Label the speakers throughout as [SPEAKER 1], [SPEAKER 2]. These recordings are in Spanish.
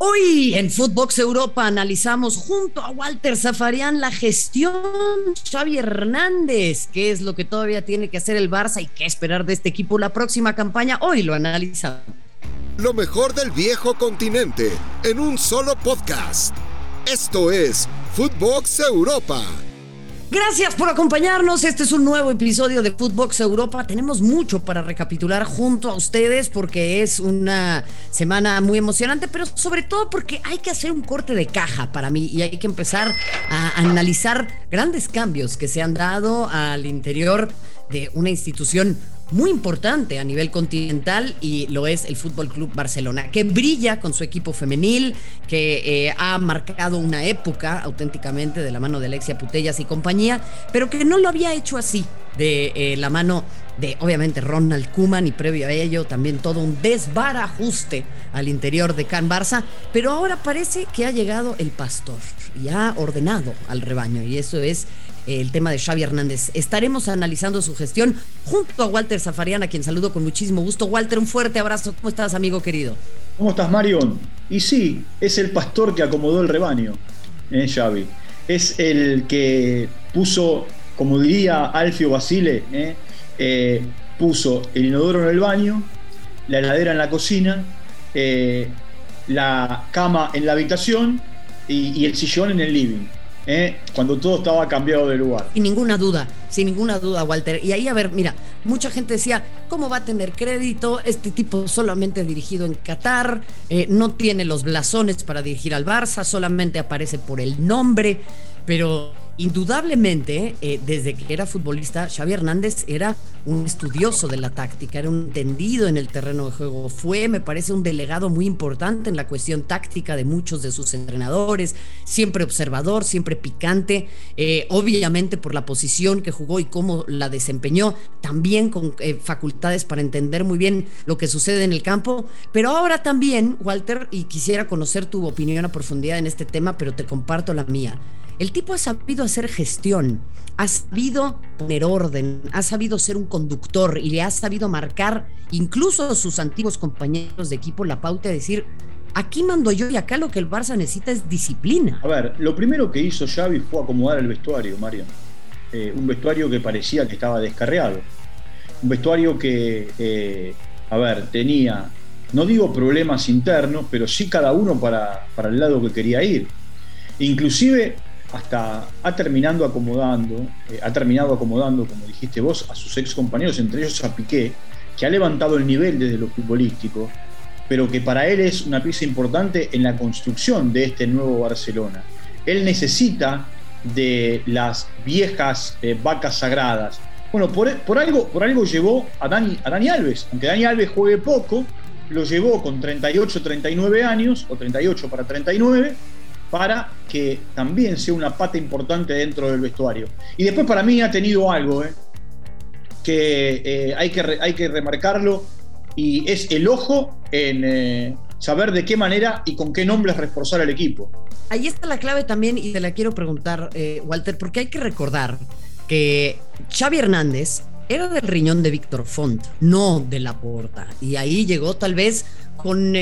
[SPEAKER 1] Hoy en Footbox Europa analizamos junto a Walter Zafarian la gestión Xavi Hernández, qué es lo que todavía tiene que hacer el Barça y qué esperar de este equipo la próxima campaña. Hoy lo analizamos.
[SPEAKER 2] Lo mejor del viejo continente en un solo podcast. Esto es Footbox Europa.
[SPEAKER 1] Gracias por acompañarnos. Este es un nuevo episodio de Footbox Europa. Tenemos mucho para recapitular junto a ustedes porque es una semana muy emocionante, pero sobre todo porque hay que hacer un corte de caja para mí y hay que empezar a analizar grandes cambios que se han dado al interior de una institución muy importante a nivel continental y lo es el Fútbol Club Barcelona, que brilla con su equipo femenil, que eh, ha marcado una época auténticamente de la mano de Alexia Putellas y compañía, pero que no lo había hecho así, de eh, la mano de obviamente Ronald Kuman y previo a ello también todo un desbarajuste al interior de Can Barça, pero ahora parece que ha llegado el pastor y ha ordenado al rebaño y eso es el tema de Xavi Hernández. Estaremos analizando su gestión junto a Walter Zafarian, a quien saludo con muchísimo gusto. Walter, un fuerte abrazo. ¿Cómo estás, amigo querido?
[SPEAKER 3] ¿Cómo estás, Marion? Y sí, es el pastor que acomodó el rebaño, ¿eh, Xavi. Es el que puso, como diría Alfio Basile, ¿eh? Eh, puso el inodoro en el baño, la heladera en la cocina, eh, la cama en la habitación y el sillón en el living. ¿Eh? cuando todo estaba cambiado de lugar.
[SPEAKER 1] Sin ninguna duda, sin ninguna duda, Walter. Y ahí, a ver, mira, mucha gente decía, ¿cómo va a tener crédito? Este tipo solamente dirigido en Qatar, eh, no tiene los blasones para dirigir al Barça, solamente aparece por el nombre, pero Indudablemente, eh, desde que era futbolista, Xavi Hernández era un estudioso de la táctica, era un entendido en el terreno de juego. Fue, me parece, un delegado muy importante en la cuestión táctica de muchos de sus entrenadores, siempre observador, siempre picante, eh, obviamente por la posición que jugó y cómo la desempeñó, también con eh, facultades para entender muy bien lo que sucede en el campo. Pero ahora también, Walter, y quisiera conocer tu opinión a profundidad en este tema, pero te comparto la mía. El tipo ha sabido hacer gestión, ha sabido poner orden, ha sabido ser un conductor y le ha sabido marcar incluso a sus antiguos compañeros de equipo la pauta de decir, aquí mando yo y acá lo que el Barça necesita es disciplina.
[SPEAKER 3] A ver, lo primero que hizo Xavi fue acomodar el vestuario, Mario. Eh, un vestuario que parecía que estaba descarreado. Un vestuario que, eh, a ver, tenía, no digo problemas internos, pero sí cada uno para, para el lado que quería ir. Inclusive hasta ha terminado acomodando, eh, ha terminado acomodando, como dijiste vos, a sus ex compañeros, entre ellos a Piqué, que ha levantado el nivel desde lo futbolístico, pero que para él es una pieza importante en la construcción de este nuevo Barcelona. Él necesita de las viejas eh, vacas sagradas. Bueno, por, algo, por algo llevó a Dani, a Dani Alves, aunque Dani Alves juegue poco, lo llevó con 38, 39 años, o 38 para 39, para que también sea una pata importante dentro del vestuario. Y después para mí ha tenido algo, ¿eh? que, eh, hay que hay que remarcarlo, y es el ojo en eh, saber de qué manera y con qué nombres reforzar el equipo.
[SPEAKER 1] Ahí está la clave también, y te la quiero preguntar, Walter, porque hay que recordar que Xavi Hernández era del riñón de Víctor Font, no de la Porta. Y ahí llegó tal vez con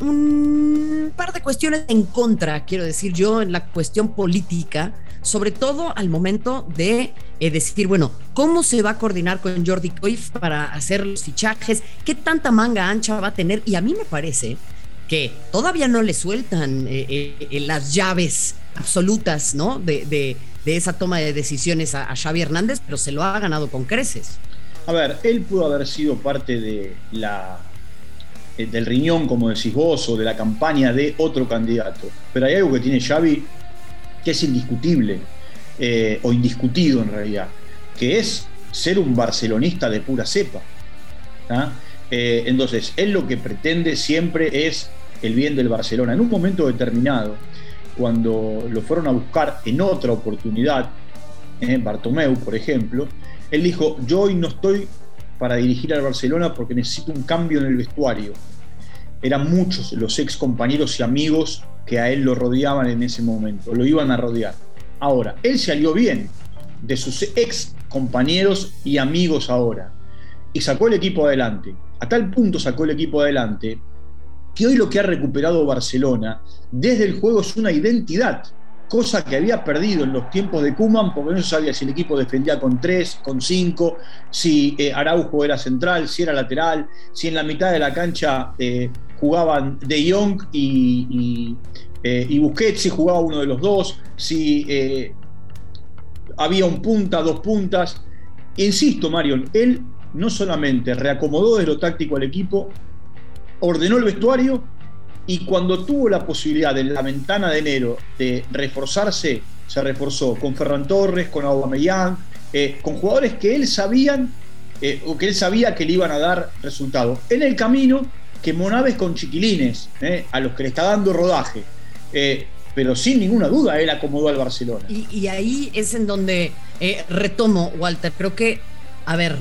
[SPEAKER 1] un par de cuestiones en contra, quiero decir yo, en la cuestión política, sobre todo al momento de eh, decir, bueno, ¿cómo se va a coordinar con Jordi Cruyff para hacer los fichajes? ¿Qué tanta manga ancha va a tener? Y a mí me parece que todavía no le sueltan eh, eh, las llaves absolutas, ¿no? De, de, esa toma de decisiones a, a Xavi Hernández, pero se lo ha ganado con creces.
[SPEAKER 3] A ver, él pudo haber sido parte de la eh, del riñón, como decís vos, o de la campaña de otro candidato. Pero hay algo que tiene Xavi que es indiscutible, eh, o indiscutido en realidad, que es ser un barcelonista de pura cepa. Eh, entonces, él lo que pretende siempre es el bien del Barcelona. En un momento determinado, cuando lo fueron a buscar en otra oportunidad, en Bartomeu, por ejemplo, él dijo, yo hoy no estoy para dirigir al Barcelona porque necesito un cambio en el vestuario. Eran muchos los ex compañeros y amigos que a él lo rodeaban en ese momento, lo iban a rodear. Ahora, él salió bien de sus ex compañeros y amigos ahora y sacó el equipo adelante. A tal punto sacó el equipo adelante que hoy lo que ha recuperado Barcelona desde el juego es una identidad, cosa que había perdido en los tiempos de Kuman, porque no se sabía si el equipo defendía con tres, con cinco, si eh, Araujo era central, si era lateral, si en la mitad de la cancha eh, jugaban De Jong y, y, eh, y, Busquets, si jugaba uno de los dos, si había un punta, dos puntas. Insisto, Marion, él no solamente reacomodó desde lo táctico al equipo, ordenó el vestuario y cuando tuvo la posibilidad en la ventana de enero de reforzarse, se reforzó con Ferran Torres, con Aubameyang, eh, con jugadores que él sabían eh, o que él sabía que le iban a dar resultados. En el camino que Monaves con chiquilines, eh, a los que le está dando rodaje. pero sin ninguna duda él acomodó al Barcelona.
[SPEAKER 1] Y, y ahí es en donde retomo, Walter, creo que, a ver,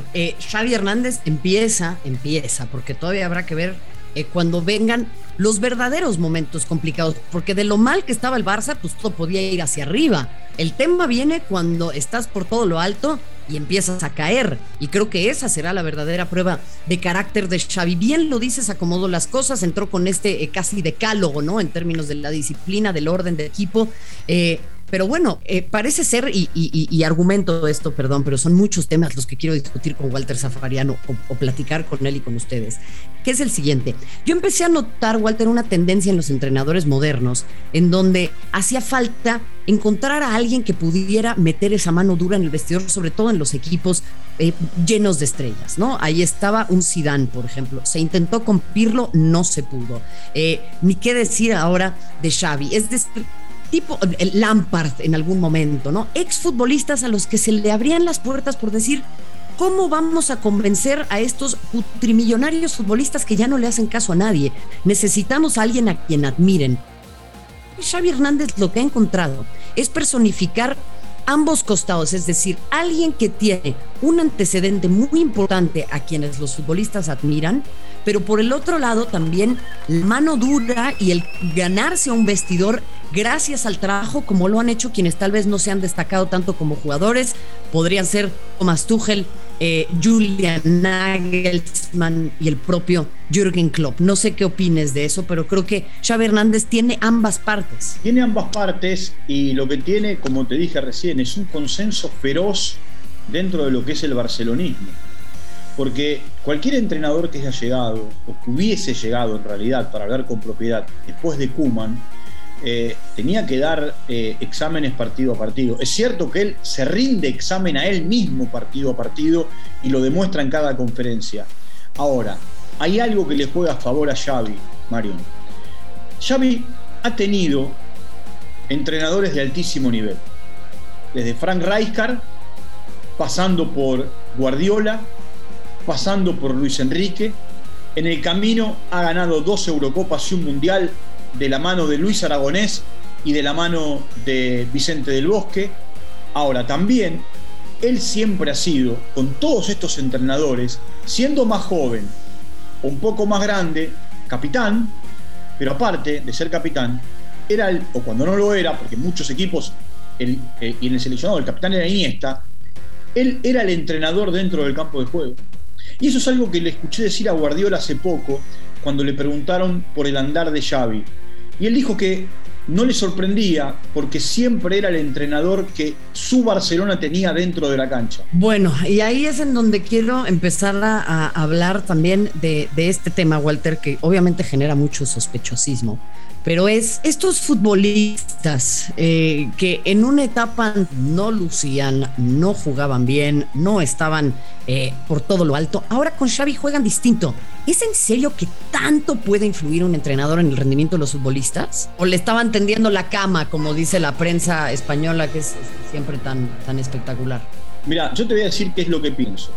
[SPEAKER 1] Xavi Hernández empieza, empieza, porque todavía habrá que ver eh, cuando vengan los verdaderos momentos complicados, porque de lo mal que estaba el Barça, pues todo podía ir hacia arriba. El tema viene cuando estás por todo lo alto y empiezas a caer. Y creo que esa será la verdadera prueba de carácter de Xavi. Bien lo dices, acomodó las cosas, entró con este eh, casi decálogo, ¿no? En términos de la disciplina, del orden de equipo. Eh, pero bueno, eh, parece ser, y, argumento esto, perdón, pero son muchos temas los que quiero discutir con Walter Zafariano o, platicar con él y con ustedes, que es el siguiente. Yo empecé a notar, Walter, una tendencia en los entrenadores modernos, en donde hacía falta encontrar a alguien que pudiera meter esa mano dura en el vestidor, sobre todo en los equipos eh, llenos de estrellas, ¿no? Ahí estaba un Zidane, por ejemplo. Se intentó con Pirlo, no se pudo. Eh, ni qué decir ahora de Xavi. Es decir, tipo el Lampard en algún momento, ¿no? Exfutbolistas a los que se le abrían las puertas por decir, ¿cómo vamos a convencer a estos trimillonarios futbolistas que ya no le hacen caso a nadie? Necesitamos a alguien a quien admiren. Xavi Hernández lo que ha encontrado es personificar ambos costados, es decir, alguien que tiene un antecedente muy importante a quienes los futbolistas admiran, pero por el otro lado también la mano dura y el ganarse un vestidor gracias al trabajo como lo han hecho quienes tal vez no se han destacado tanto como jugadores, podrían ser Thomas Tuchel, eh, Julian Nagelsmann y el propio Jürgen Klopp. No sé qué opines de eso, pero creo que Xavi Hernández tiene ambas partes.
[SPEAKER 3] Tiene ambas partes y lo que tiene, como te dije recién, es un consenso feroz dentro de lo que es el barcelonismo. Porque cualquier entrenador que haya llegado, o que hubiese llegado en realidad, para hablar con propiedad, después de Kuman, eh, tenía que dar eh, exámenes partido a partido. Es cierto que él se rinde examen a él mismo partido a partido y lo demuestra en cada conferencia. Ahora, hay algo que le juega a favor a Xavi, Marion. Xavi ha tenido entrenadores de altísimo nivel. Desde Frank Rijkaard, pasando por Guardiola, pasando por Luis Enrique. En el camino ha ganado dos Eurocopas y un Mundial de la mano de Luis Aragonés y de la mano de Vicente del Bosque. Ahora también, él siempre ha sido, con todos estos entrenadores, siendo más joven, un poco más grande, capitán, pero aparte de ser capitán, era el, o cuando no lo era, porque muchos equipos, eh, y en el seleccionado el capitán era Iniesta, él era el entrenador dentro del campo de juego. Y eso es algo que le escuché decir a Guardiola hace poco, cuando le preguntaron por el andar de Xavi. Y él dijo que no le sorprendía porque siempre era el entrenador que su Barcelona tenía dentro de la cancha.
[SPEAKER 1] Bueno, y ahí es en donde quiero empezar a, hablar también de, este tema, Walter, que obviamente genera mucho sospechosismo pero es estos futbolistas eh, que en una etapa no lucían, no jugaban bien, no estaban eh, por todo lo alto, ahora con Xavi juegan distinto. ¿Es en serio que tanto puede influir un entrenador en el rendimiento de los futbolistas? ¿O le estaban tendiendo la cama, como dice la prensa española, que es siempre tan, tan espectacular?
[SPEAKER 3] Mira, yo te voy a decir qué es lo que pienso.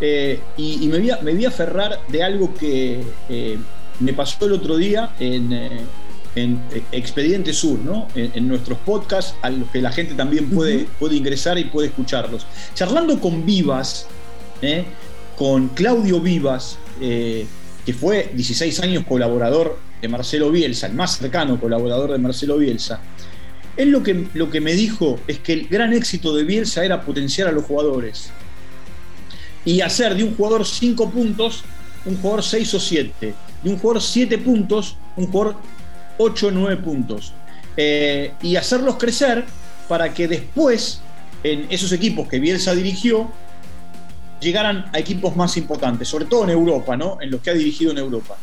[SPEAKER 3] Eh, y, me, voy a, me, voy a, aferrar de algo que me pasó el otro día en en eh, Expediente Sur, ¿no? En, nuestros podcasts, a los que la gente también puede, puede ingresar y puede escucharlos. Charlando con Vivas, ¿eh? con Claudio Vivas, eh, que fue 16 años colaborador de Marcelo Bielsa, el más cercano colaborador de Marcelo Bielsa, él lo que, lo que me dijo es que el gran éxito de Bielsa era potenciar a los jugadores y hacer de un jugador 5 puntos un jugador 6 o 7 de un jugador 7 puntos, un jugador 8 o 9 puntos. Eh, y hacerlos crecer para que después, en esos equipos que Bielsa dirigió, llegaran a equipos más importantes, sobre todo en Europa, ¿no? En los que ha dirigido en Europa.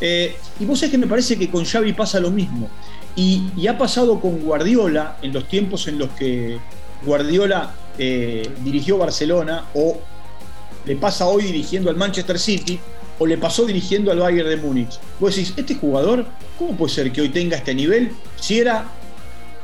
[SPEAKER 3] Eh, y vos sabés que me parece que con Xavi pasa lo mismo. Y, ha pasado con Guardiola en los tiempos en los que Guardiola eh, dirigió Barcelona o le pasa hoy dirigiendo al Manchester City o le pasó dirigiendo al Bayern de Múnich. Vos decís, este jugador, ¿cómo puede ser que hoy tenga este nivel si era,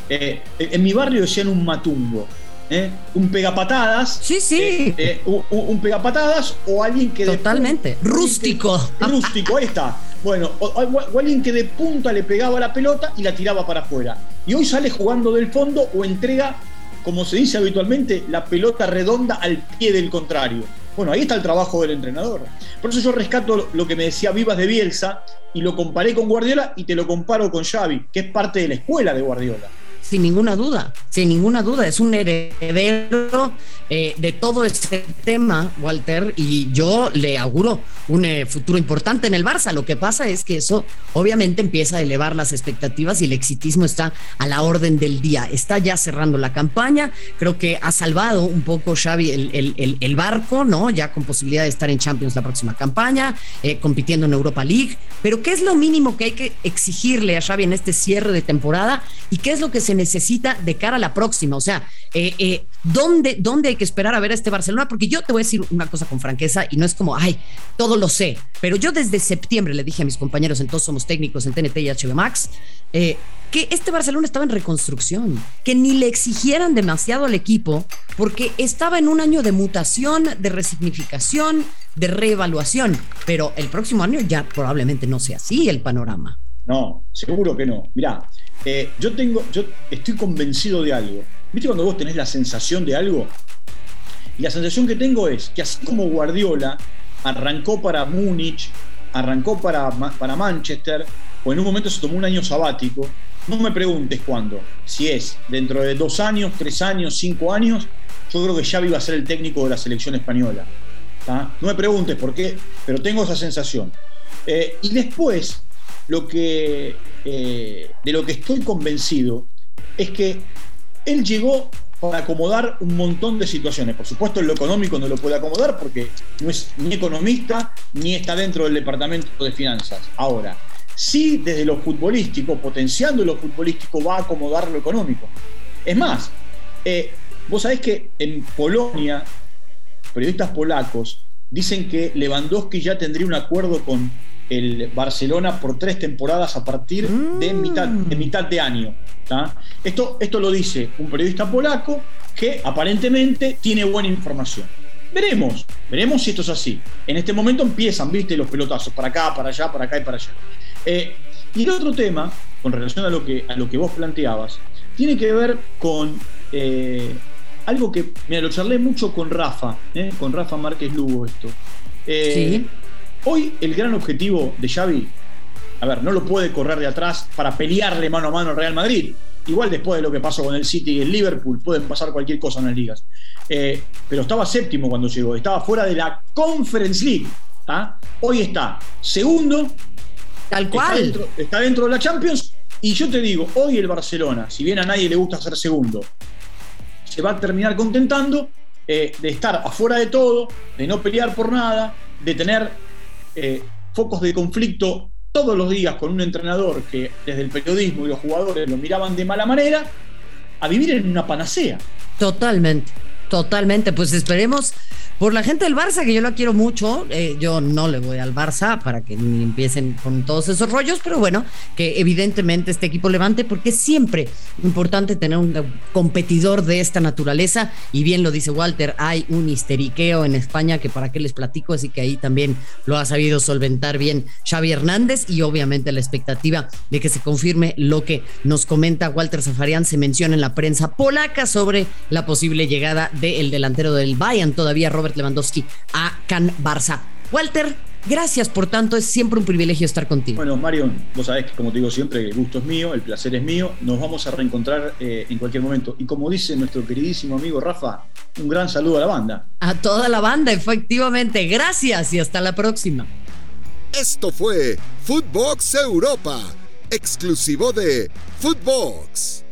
[SPEAKER 3] eh, en mi barrio decían un matumbo? ¿Eh? un pegapatadas.
[SPEAKER 1] Sí, sí.
[SPEAKER 3] un, un, pegapatadas o alguien que.
[SPEAKER 1] Totalmente. rústico.
[SPEAKER 3] rústico, ahí está. Bueno, o, alguien que de punta le pegaba la pelota y la tiraba para afuera. Y hoy sale jugando del fondo o entrega, como se dice habitualmente, la pelota redonda al pie del contrario. Bueno, ahí está el trabajo del entrenador. Por eso yo rescato lo que me decía Vivas de Bielsa y lo comparé con Guardiola y te lo comparo con Xavi, que es parte de la escuela de Guardiola
[SPEAKER 1] sin ninguna duda, sin ninguna duda. Es un heredero eh, de todo ese tema, Walter, y yo le auguro un eh, futuro importante en el Barça. Lo que pasa es que eso obviamente empieza a elevar las expectativas y el exitismo está a la orden del día. Está ya cerrando la campaña. Creo que ha salvado un poco Xavi el, el, barco, ¿no? Ya con posibilidad de estar en Champions la próxima campaña, eh, compitiendo en Europa League. Pero ¿qué es lo mínimo que hay que exigirle a Xavi en este cierre de temporada? ¿Y qué es lo que se necesita de cara a la próxima? O sea, eh, eh, ¿dónde, ¿dónde hay que esperar a ver a este Barcelona? Porque yo te voy a decir una cosa con franqueza y no es como, ay, todo lo sé, pero yo desde septiembre le dije a mis compañeros en Todos Somos Técnicos, en TNT y HB Max, eh, que este Barcelona estaba en reconstrucción, que ni le exigieran demasiado al equipo, porque estaba en un año de mutación, de resignificación, de reevaluación, pero el próximo año ya probablemente no sea así el panorama.
[SPEAKER 3] No, seguro que no. Mirá, eh, yo tengo, yo estoy convencido de algo. ¿Viste cuando vos tenés la sensación de algo? Y la sensación que tengo es que así como Guardiola arrancó para Múnich, arrancó para, para Manchester, o en un momento se tomó un año sabático, no me preguntes cuándo. Si es dentro de dos años, tres años, cinco años, yo creo que Xavi va a ser el técnico de la selección española. No me preguntes por qué, pero tengo esa sensación. Eh, y después, lo que, eh, de lo que estoy convencido es que él llegó para acomodar un montón de situaciones. Por supuesto, en lo económico no lo puede acomodar porque no es ni economista ni está dentro del departamento de finanzas. Ahora, sí desde lo futbolístico, potenciando lo futbolístico, va a acomodar lo económico. Es más, eh, vos sabés que en Polonia, periodistas polacos dicen que Lewandowski ya tendría un acuerdo con el Barcelona por tres temporadas a partir de mm. mitad de, mitad de año. Esto, esto lo dice un periodista polaco que aparentemente tiene buena información. Veremos, veremos si esto es así. En este momento empiezan, viste, los pelotazos para acá, para allá, para acá y para allá. Eh, y el otro tema, con relación a lo que, a lo que vos planteabas, tiene que ver con eh, algo que, mira, lo charlé mucho con Rafa, eh, con Rafa Márquez Lugo esto. sí Hoy el gran objetivo de Xavi, a ver, no lo puede correr de atrás para pelearle mano a mano al Real Madrid. Igual después de lo que pasó con el City y el Liverpool, pueden pasar cualquier cosa en las ligas. Eh, pero estaba séptimo cuando llegó, estaba fuera de la Conference League. ¿ah? Hoy está segundo.
[SPEAKER 1] Tal cual.
[SPEAKER 3] Está dentro, de la Champions. Y yo te digo, hoy el Barcelona, si bien a nadie le gusta ser segundo, se va a terminar contentando eh, de estar afuera de todo, de no pelear por nada, de tener eh, focos de conflicto todos los días con un entrenador que desde el periodismo y los jugadores lo miraban de mala manera, a vivir en una panacea.
[SPEAKER 1] Totalmente, totalmente. Pues esperemos por la gente del Barça, que yo la quiero mucho, eh, yo no le voy al Barça para que ni empiecen con todos esos rollos, pero bueno, que evidentemente este equipo levante, porque es siempre importante tener un competidor de esta naturaleza, y bien lo dice Walter, hay un histeriqueo en España que para qué les platico, así que ahí también lo ha sabido solventar bien Xavi Hernández, y obviamente la expectativa de que se confirme lo que nos comenta Walter Zafarian, se menciona en la prensa polaca sobre la posible llegada del delantero del Bayern, todavía Robert Lewandowski a Can Barça. Walter, gracias por tanto, es siempre un privilegio estar contigo.
[SPEAKER 3] Bueno, Mario, vos sabés que como te digo siempre, el gusto es mío, el placer es mío, nos vamos a reencontrar eh, en cualquier momento. Y como dice nuestro queridísimo amigo Rafa, un gran saludo a la banda.
[SPEAKER 1] A toda la banda, efectivamente, gracias y hasta la próxima.
[SPEAKER 2] Esto fue Footbox Europa, exclusivo de Footbox.